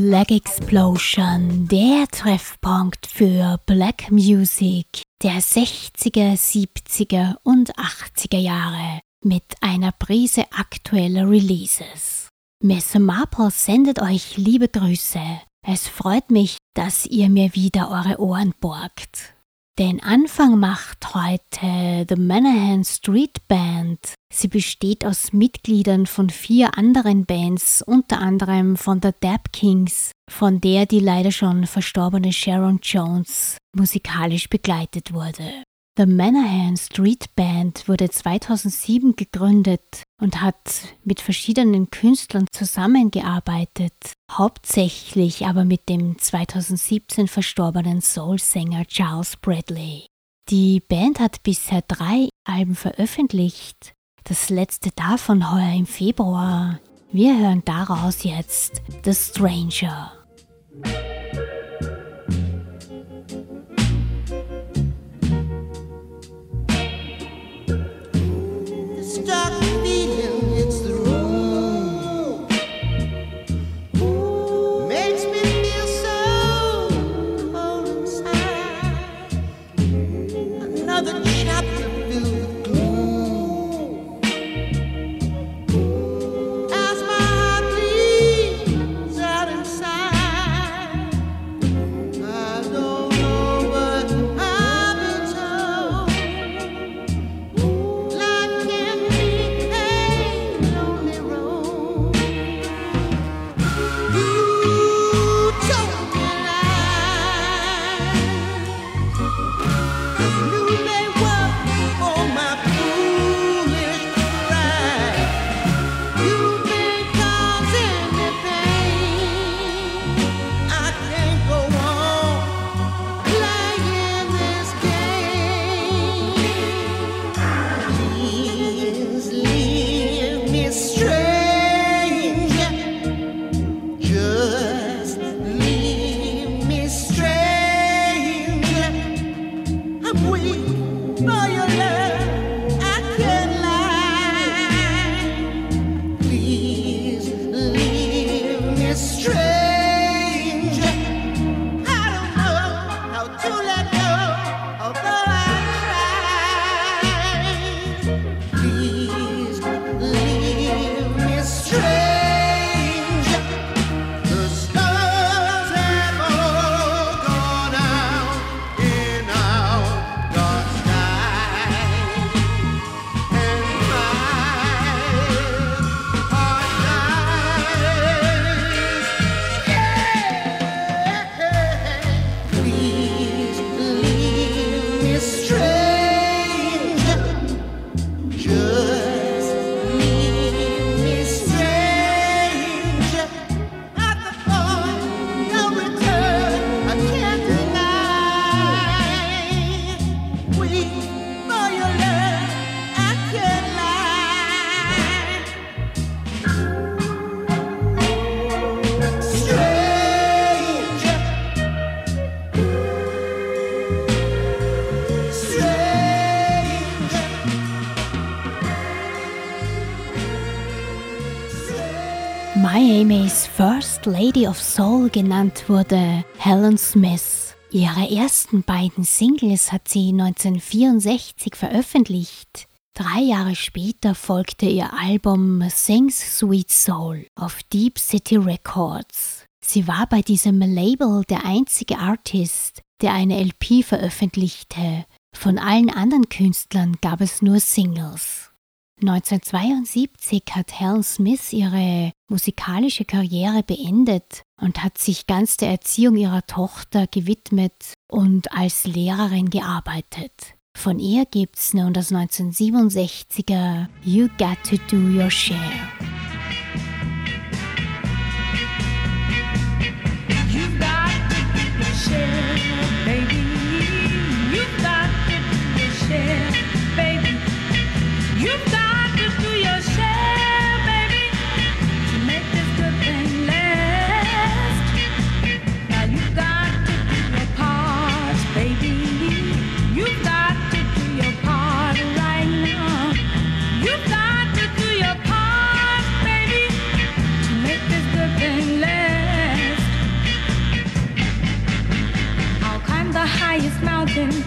Black Explosion, der Treffpunkt für Black Music der 60er, 70er und 80er Jahre mit einer Prise aktueller Releases. Messer Marple sendet euch liebe Grüße. Es freut mich, dass ihr mir wieder eure Ohren borgt. Den Anfang macht heute The Manahan Street Band. Sie besteht aus Mitgliedern von vier anderen Bands, unter anderem von der Dab Kings, von der die leider schon verstorbene Sharon Jones musikalisch begleitet wurde. The Manahan Street Band wurde 2007 gegründet und hat mit verschiedenen Künstlern zusammengearbeitet, hauptsächlich aber mit dem 2017 verstorbenen Soul-Sänger Charles Bradley. Die Band hat bisher drei Alben veröffentlicht, das letzte davon heuer im Februar. Wir hören daraus jetzt The Stranger. Lady of Soul genannt wurde, Helen Smith. Ihre ersten beiden Singles hat sie 1964 veröffentlicht. Drei Jahre später folgte ihr Album Sings Sweet Soul auf Deep City Records. Sie war bei diesem Label der einzige Artist, der eine LP veröffentlichte. Von allen anderen Künstlern gab es nur Singles. 1972 hat Helen Smith ihre musikalische Karriere beendet und hat sich ganz der Erziehung ihrer Tochter gewidmet und als Lehrerin gearbeitet. Von ihr gibt's nun das 1967er You Got to Do Your Share.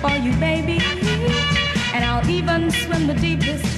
for you, baby. And I'll even swim the deepest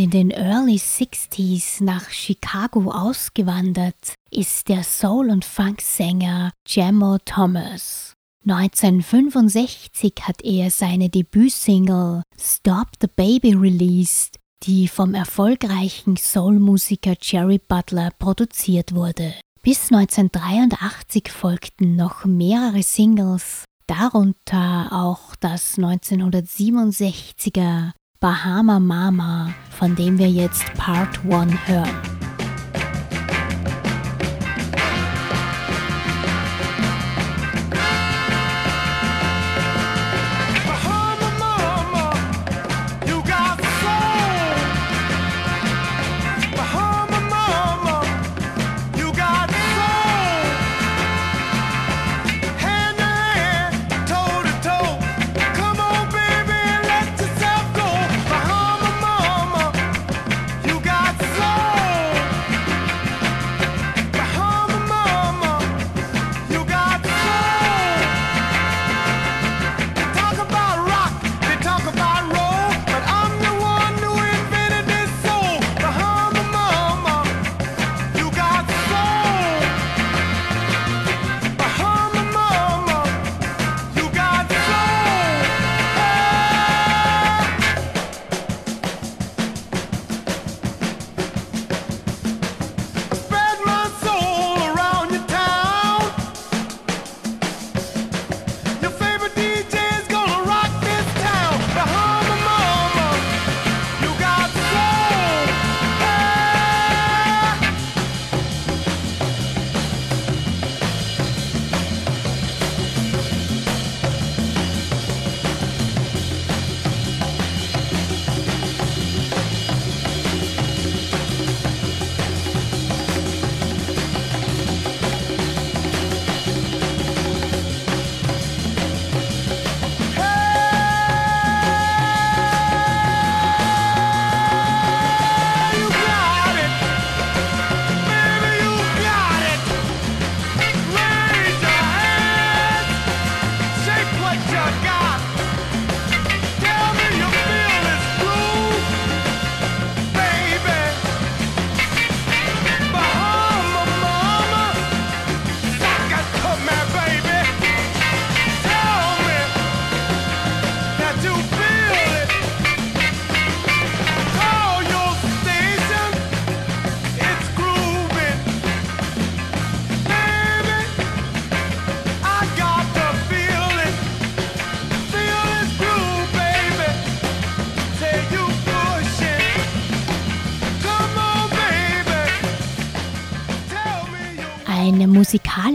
in den Early 60s nach Chicago ausgewandert ist der Soul- und Funksänger Jamo Thomas. 1965 hat er seine Debütsingle Stop the Baby released, die vom erfolgreichen Soul-Musiker Jerry Butler produziert wurde. Bis 1983 folgten noch mehrere Singles, darunter auch das 1967er Bahama Mama, von dem wir jetzt Part 1 hören.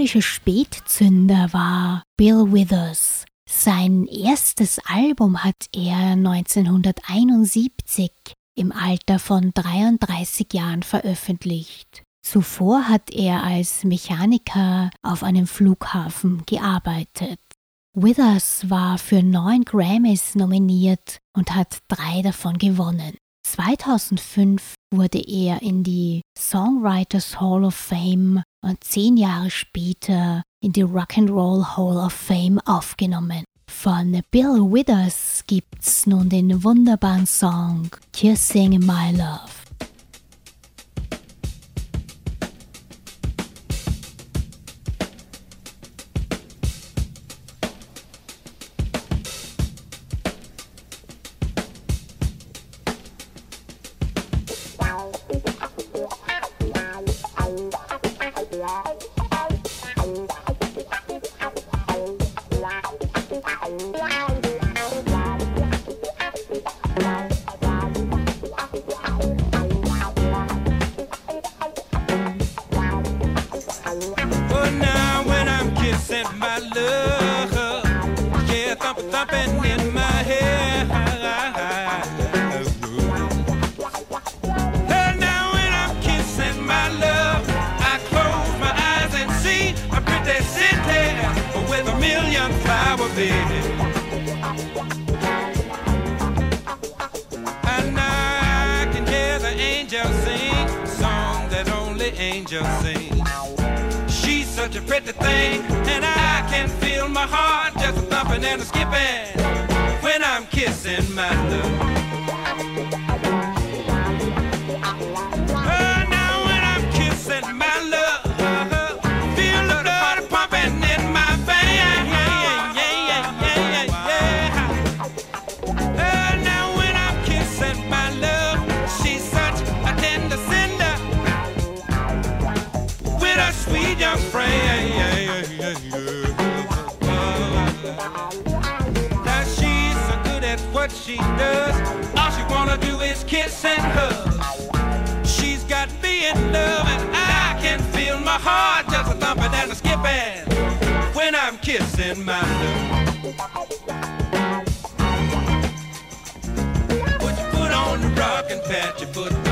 musikalische Spätzünder war Bill Withers. Sein erstes Album hat er 1971 im Alter von 33 Jahren veröffentlicht. Zuvor hat er als Mechaniker auf einem Flughafen gearbeitet. Withers war für neun Grammys nominiert und hat drei davon gewonnen. 2005 wurde er in die Songwriters Hall of Fame und zehn Jahre später in die Rock'n'Roll Hall of Fame aufgenommen. Von Bill Withers gibt's nun den wunderbaren Song Kissing My Love. get loving. I can feel my heart just a thumping and a skipping when I'm kissing my blue. Put your foot on the rock and pat your foot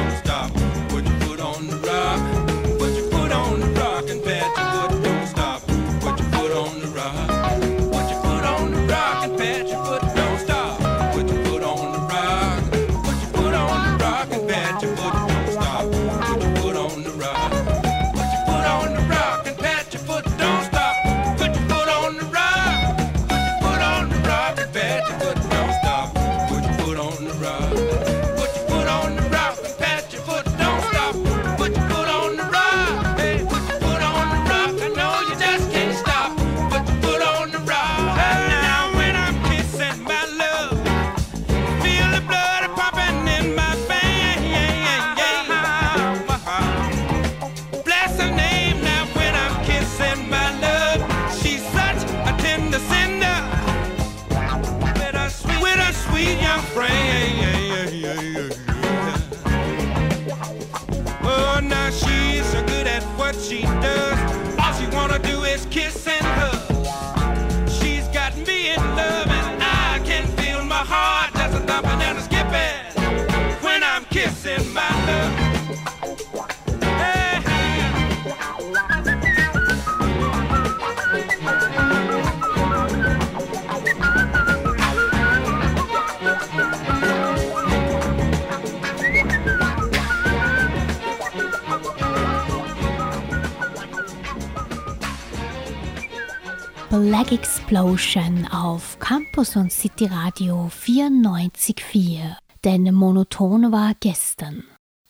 Black Explosion auf Campus und City Radio 94.4, denn monoton war gestern.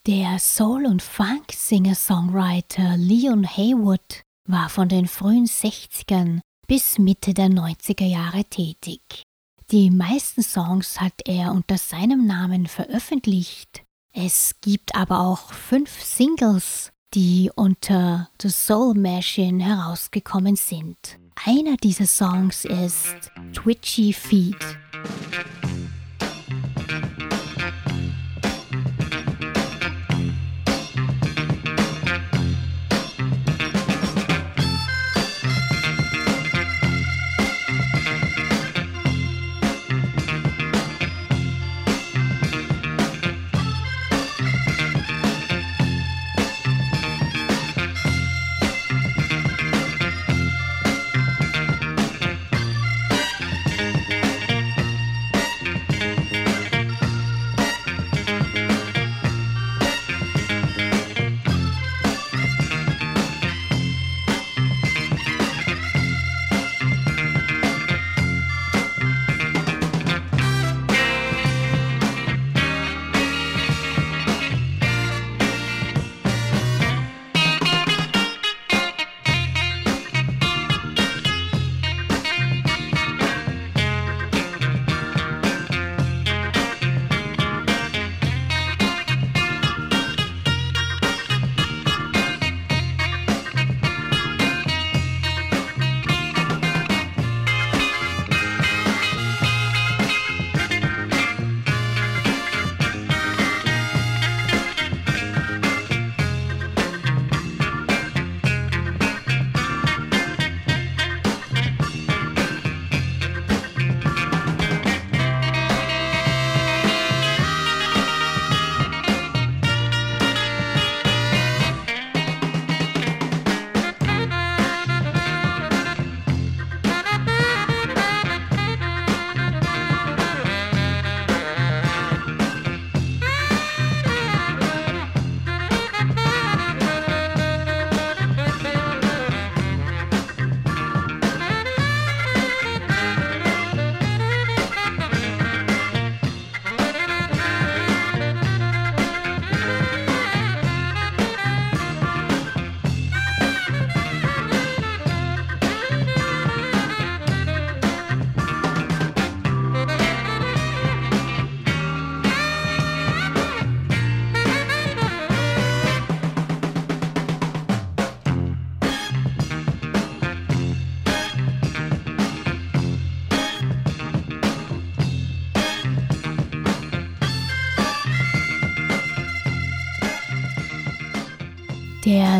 Der Soul- und Funk-Singer-Songwriter Leon Haywood war von den frühen 60ern bis Mitte der 90er Jahre tätig. Die meisten Songs hat er unter seinem Namen veröffentlicht. Es gibt aber auch fünf Singles, die unter The Soul Machine herausgekommen sind. Einer dieser Songs ist Twitchy Feet.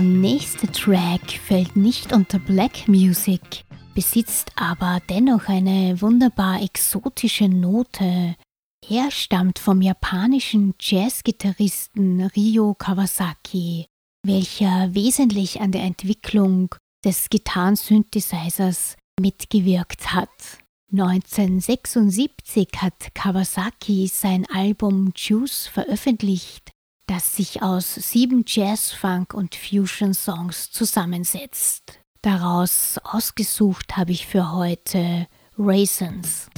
Nächste Track fällt nicht unter Black Music, besitzt aber dennoch eine wunderbar exotische Note. Er stammt vom japanischen Jazzgitarristen Ryo Kawasaki, welcher wesentlich an der Entwicklung des Gitarrensynthesizers mitgewirkt hat. 1976 hat Kawasaki sein Album Juice veröffentlicht, das sich aus sieben Jazz, Funk und Fusion Songs zusammensetzt. Daraus ausgesucht habe ich für heute Raisins.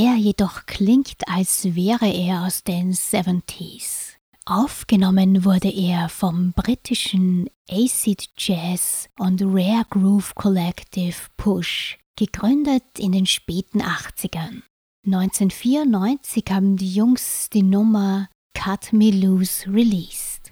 der jedoch klingt, als wäre er aus den 70s. Aufgenommen wurde er vom britischen Acid Jazz und Rare Groove Collective Push, gegründet in den späten 80ern. 1994 haben die Jungs die Nummer Cut Me Loose released.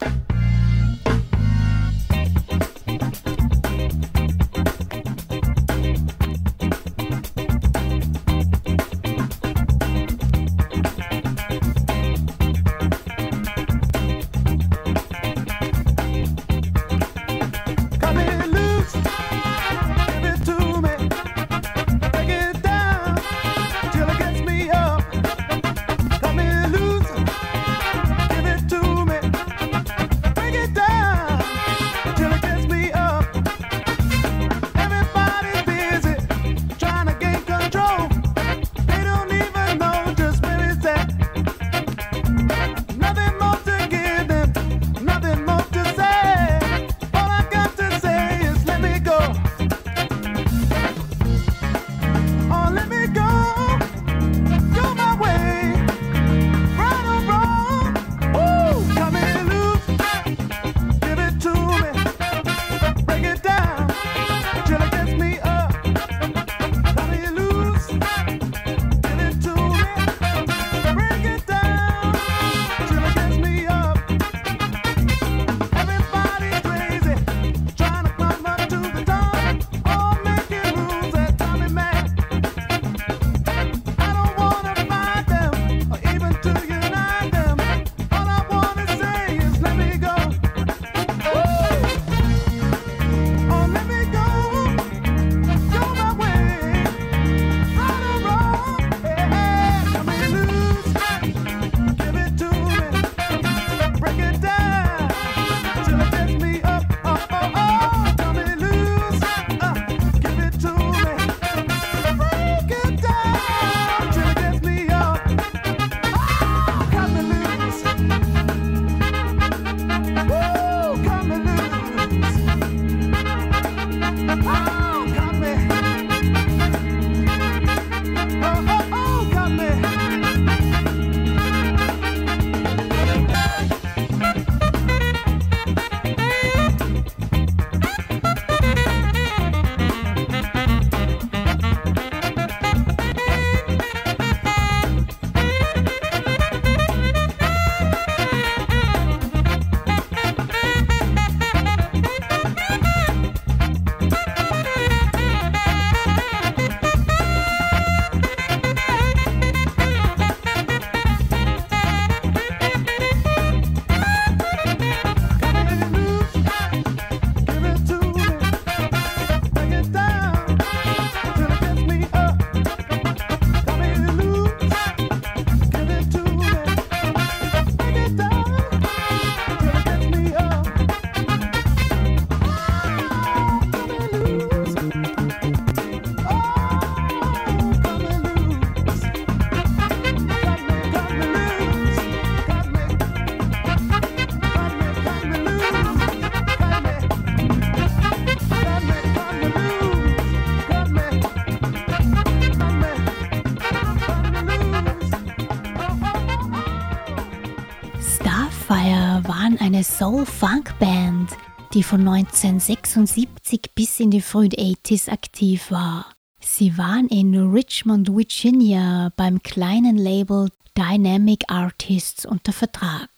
die von 1976 bis in die frühen 80s aktiv war. Sie waren in Richmond, Virginia beim kleinen Label Dynamic Artists unter Vertrag.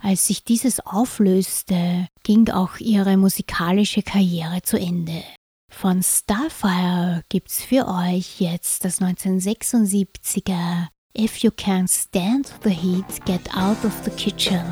Als sich dieses auflöste, ging auch ihre musikalische Karriere zu Ende. Von Starfire gibt's für euch jetzt das 1976er If You Can't Stand the Heat, Get Out of the Kitchen.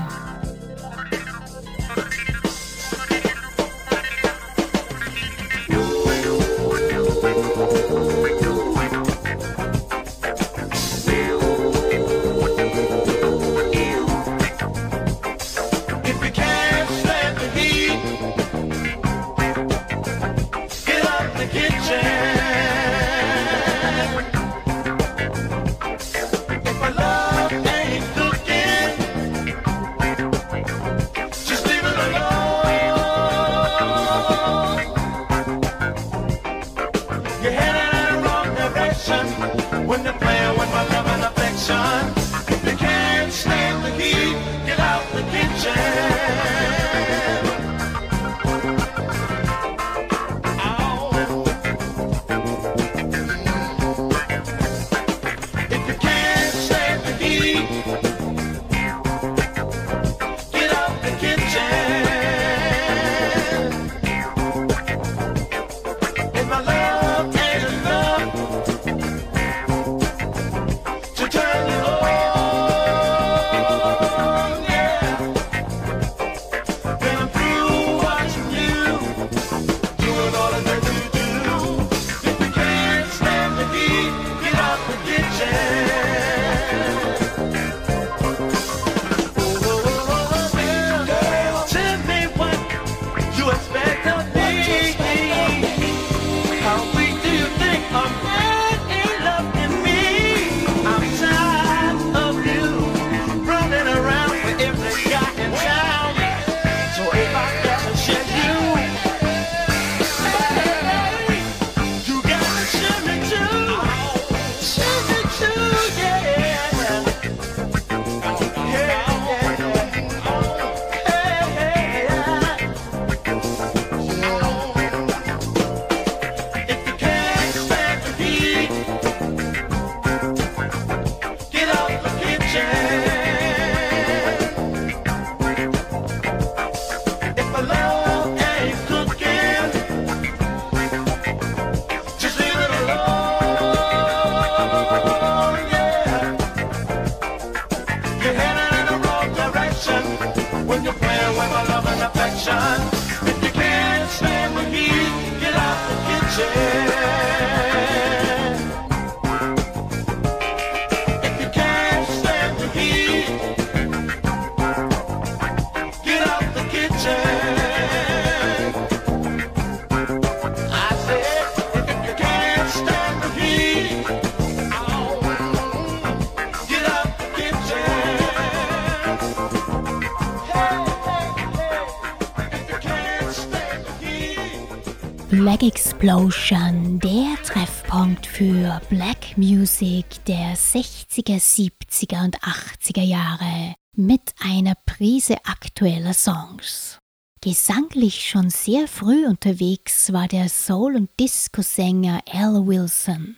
Lauschern, der Treffpunkt für Black Music der 60er, 70er und 80er Jahre mit einer Prise aktueller Songs. Gesanglich schon sehr früh unterwegs war der Soul- und Disco-Sänger Al Wilson.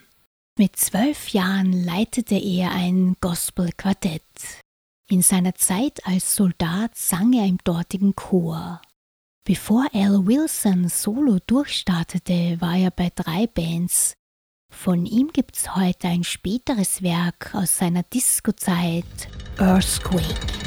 Mit zwölf Jahren leitete er ein Gospel-Quartett. In seiner Zeit als Soldat sang er im dortigen Chor. Bevor Al Wilson solo durchstartete, war er bei drei Bands. Von ihm gibt's heute ein späteres Werk aus seiner Disco-Zeit, Earthquake.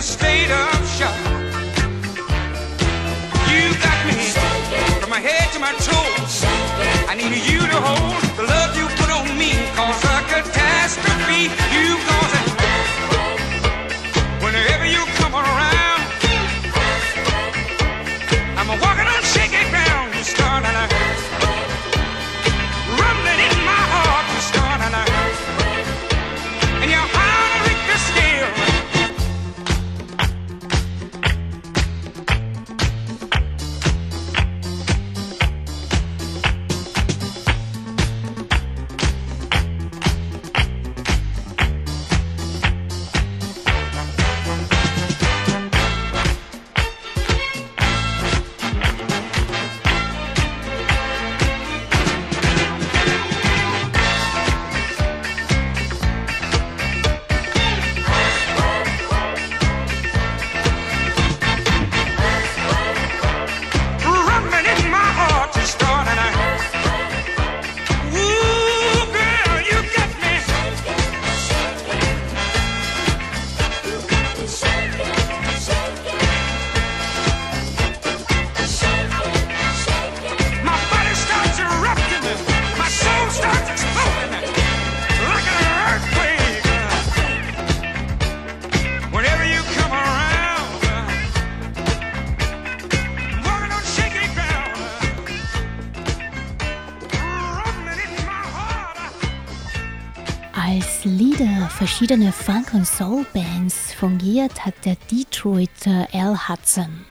a state of Als Leader verschiedener Funk- und Soul-Bands fungiert hat der Detroiter Al Hudson.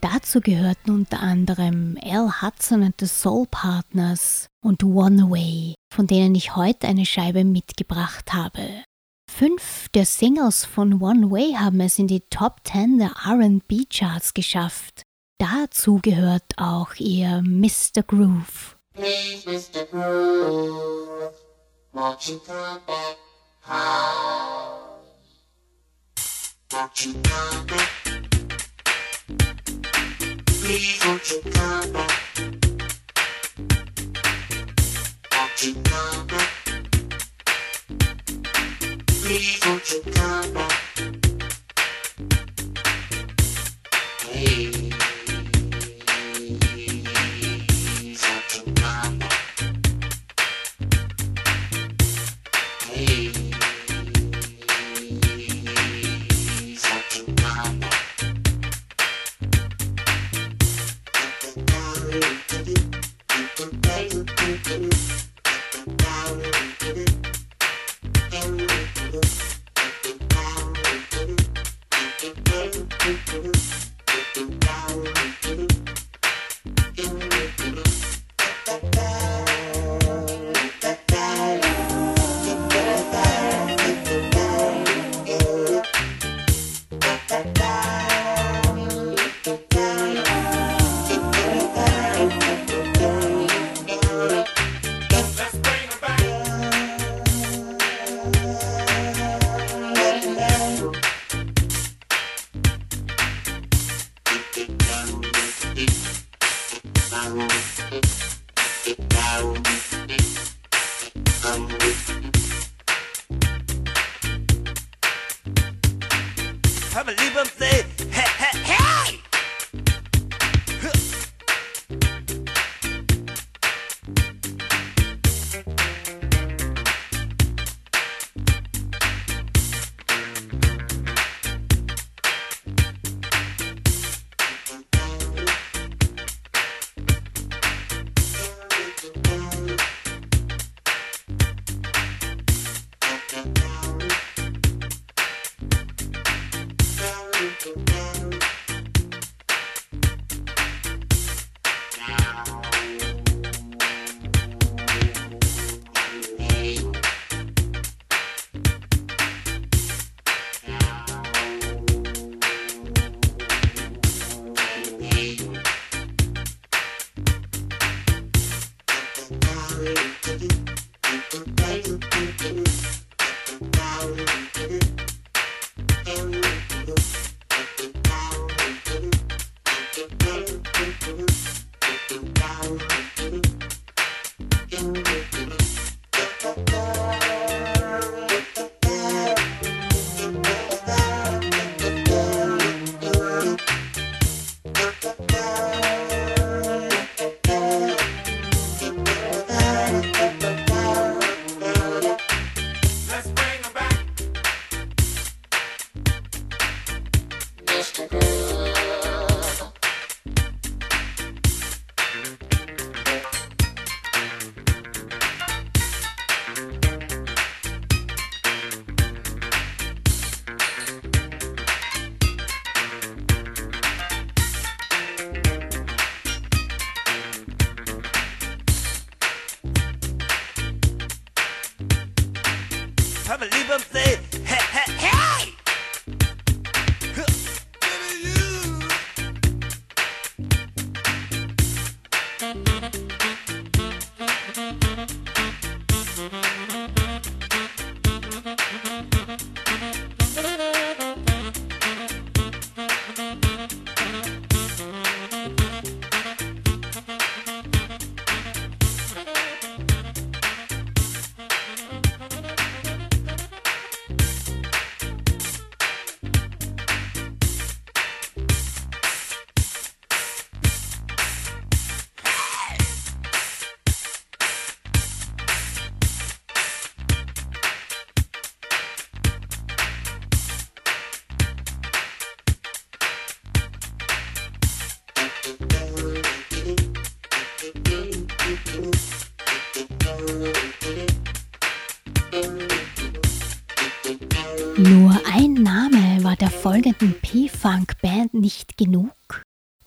Dazu gehörten unter anderem Al Hudson and the Soul Partners und One Way, von denen ich heute eine Scheibe mitgebracht habe. Fünf der Singles von One Way haben es in die Top 10 der RB Charts geschafft. Dazu gehört auch ihr Mr. Groove. Please, Mr. Groove, won't you come back home? Won't you come back? Please, won't you come back? Won't you? Please?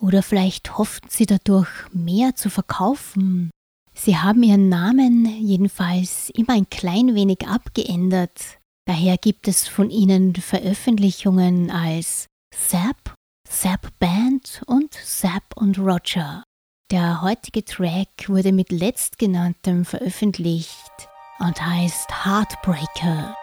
Oder vielleicht hofften sie dadurch mehr zu verkaufen. Sie haben ihren Namen jedenfalls immer ein klein wenig abgeändert. Daher gibt es von ihnen Veröffentlichungen als Zap, Zap Band und Zap und Roger. Der heutige Track wurde mit letztgenanntem veröffentlicht und heißt Heartbreaker.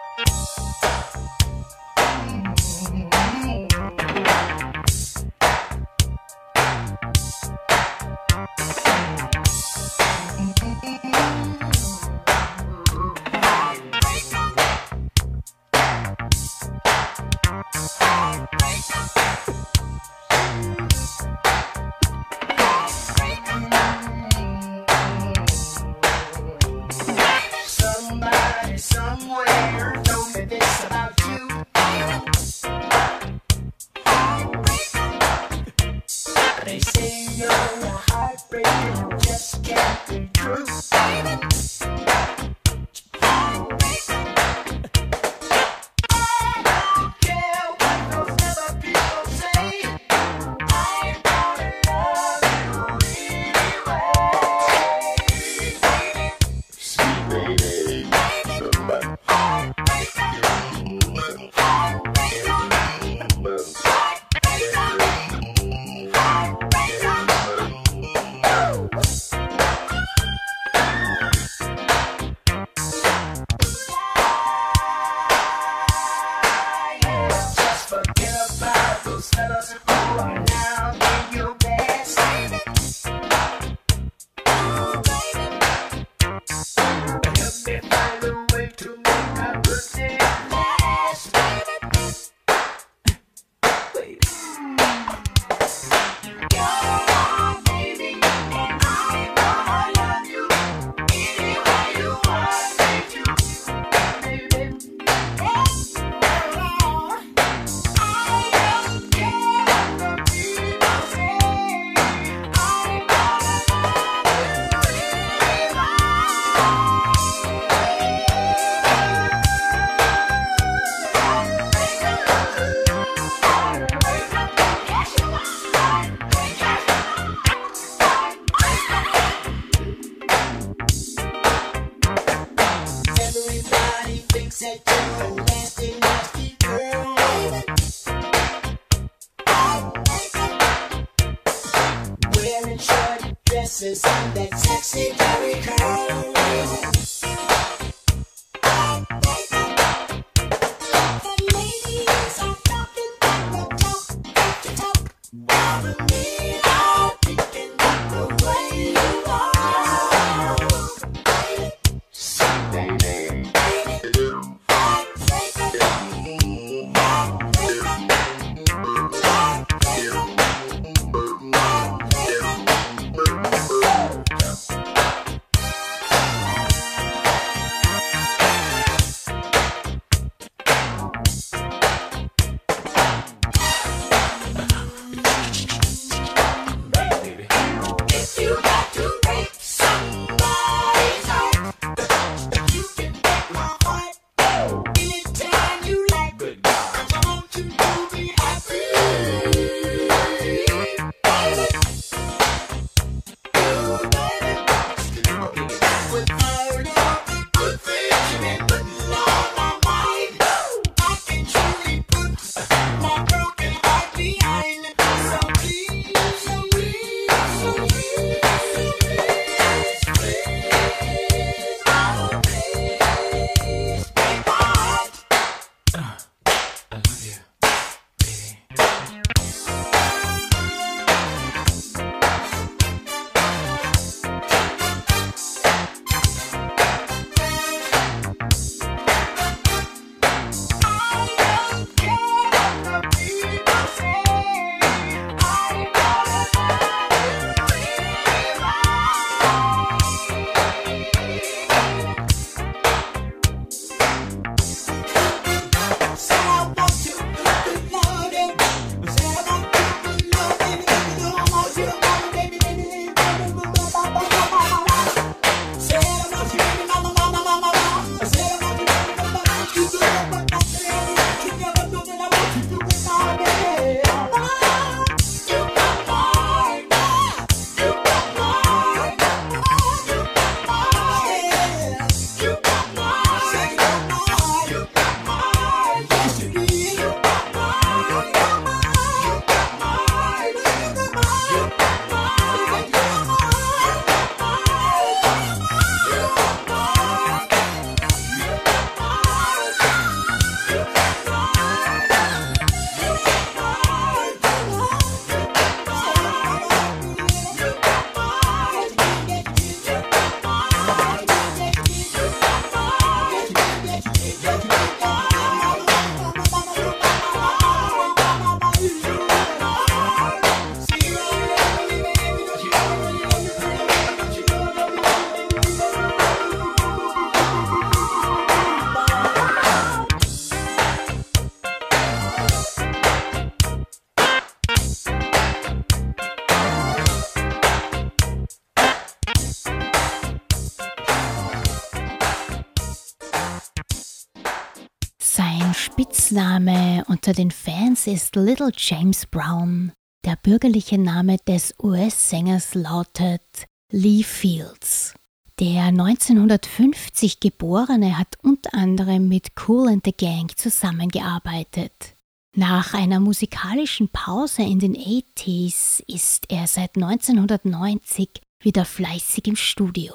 Unter den Fans ist Little James Brown. Der bürgerliche Name des US-Sängers lautet Lee Fields. Der 1950 Geborene hat unter anderem mit Cool and the Gang zusammengearbeitet. Nach einer musikalischen Pause in den 80s ist er seit 1990 wieder fleißig im Studio.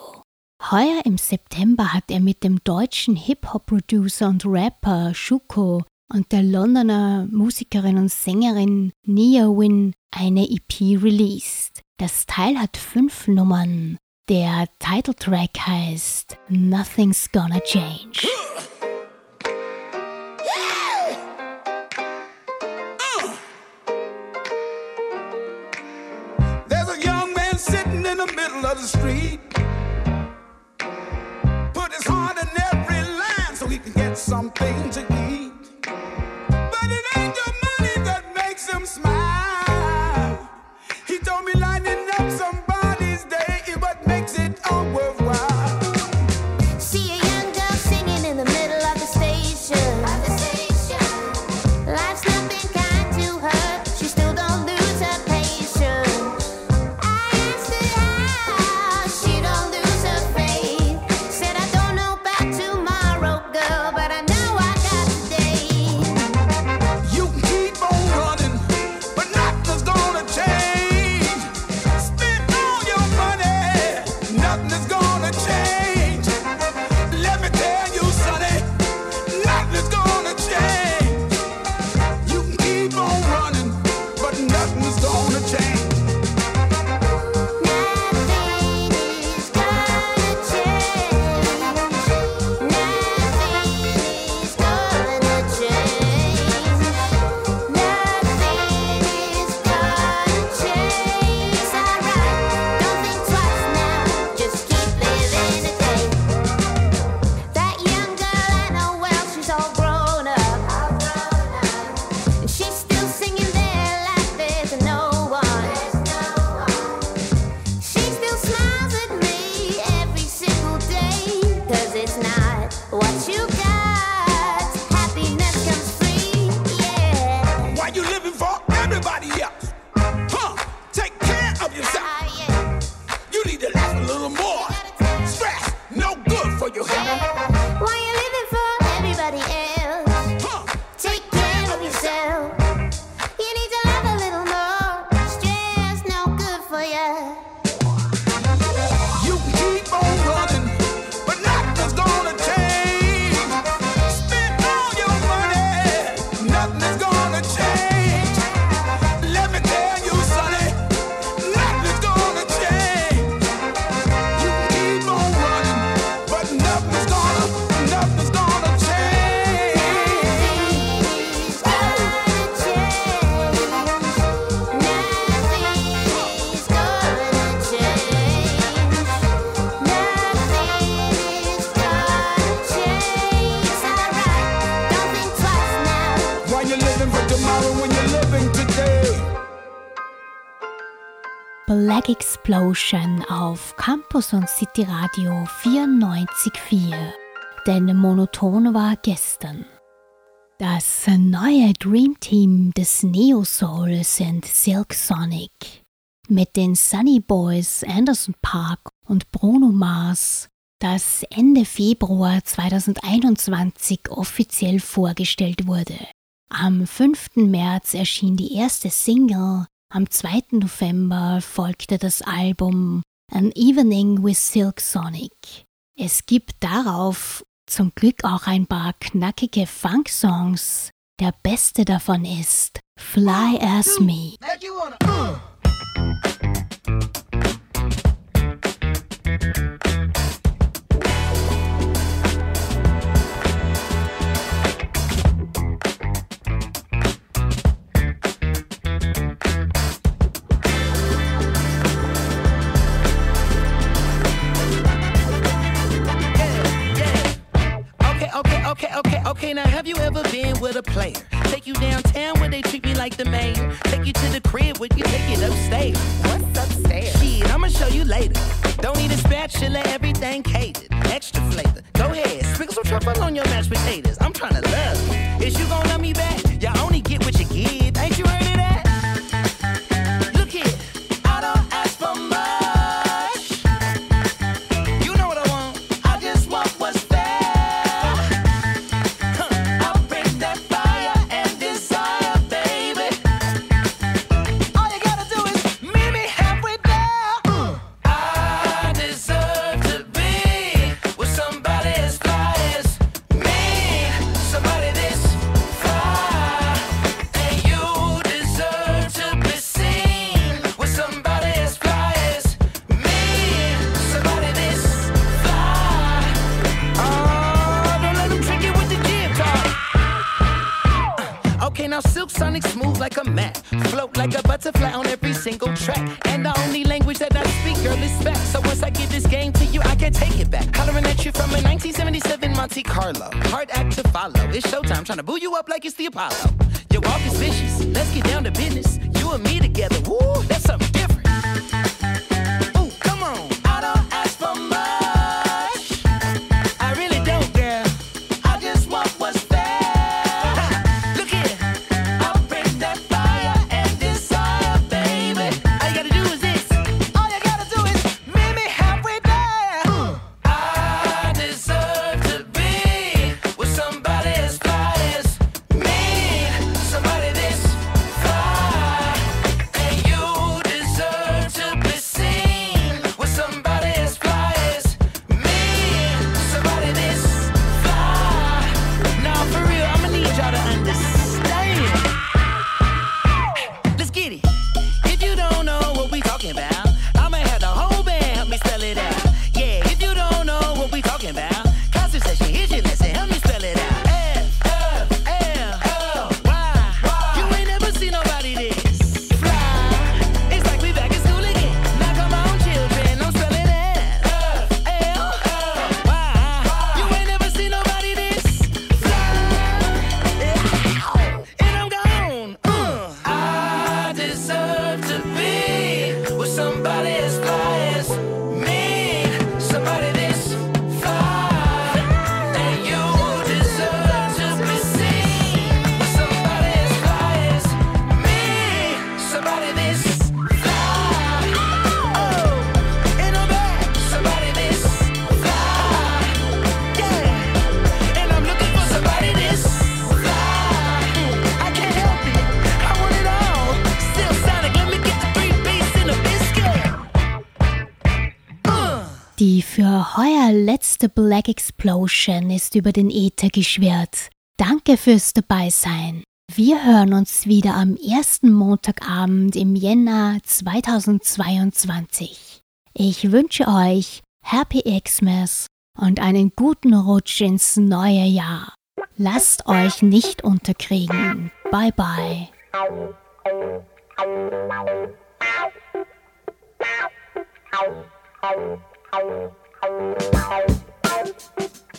Heuer im September hat er mit dem deutschen Hip-Hop-Producer und Rapper Schuko und der Londoner Musikerin und Sängerin Nia Win eine EP released. Das Teil hat fünf Nummern. Der Titeltrack heißt Nothing's Gonna Change. Something to Black Explosion auf Campus und City Radio 94.4. Denn monoton war gestern. Das neue Dream Team des Neo Soul sind Silk Sonic. Mit den Sunny Boys Anderson Park und Bruno Mars, das Ende Februar 2021 offiziell vorgestellt wurde. Am 5. März erschien die erste Single, am 2. November folgte das Album An Evening with Silk Sonic. Es gibt darauf zum Glück auch ein paar knackige Funk-Songs. Der beste davon ist Fly As Me. Okay, okay, okay, okay, okay. Now, have you ever been with a player? Take you downtown where they treat me like the mayor. Take you to the crib where you take it upstairs. What's upstairs? Shit, I'ma show you later. Don't need a spatula, everything catered. Extra flavor. Go ahead, sprinkle some truffle on your mashed potatoes. I'm tryna love Is you gonna love me back? you. Is you gon' like it's the Apollo. The Black Explosion ist über den Äther geschwirrt. Danke fürs Dabeisein. Wir hören uns wieder am ersten Montagabend im Jänner 2022. Ich wünsche euch Happy Xmas und einen guten Rutsch ins neue Jahr. Lasst euch nicht unterkriegen. Bye bye. Ow. Thank you.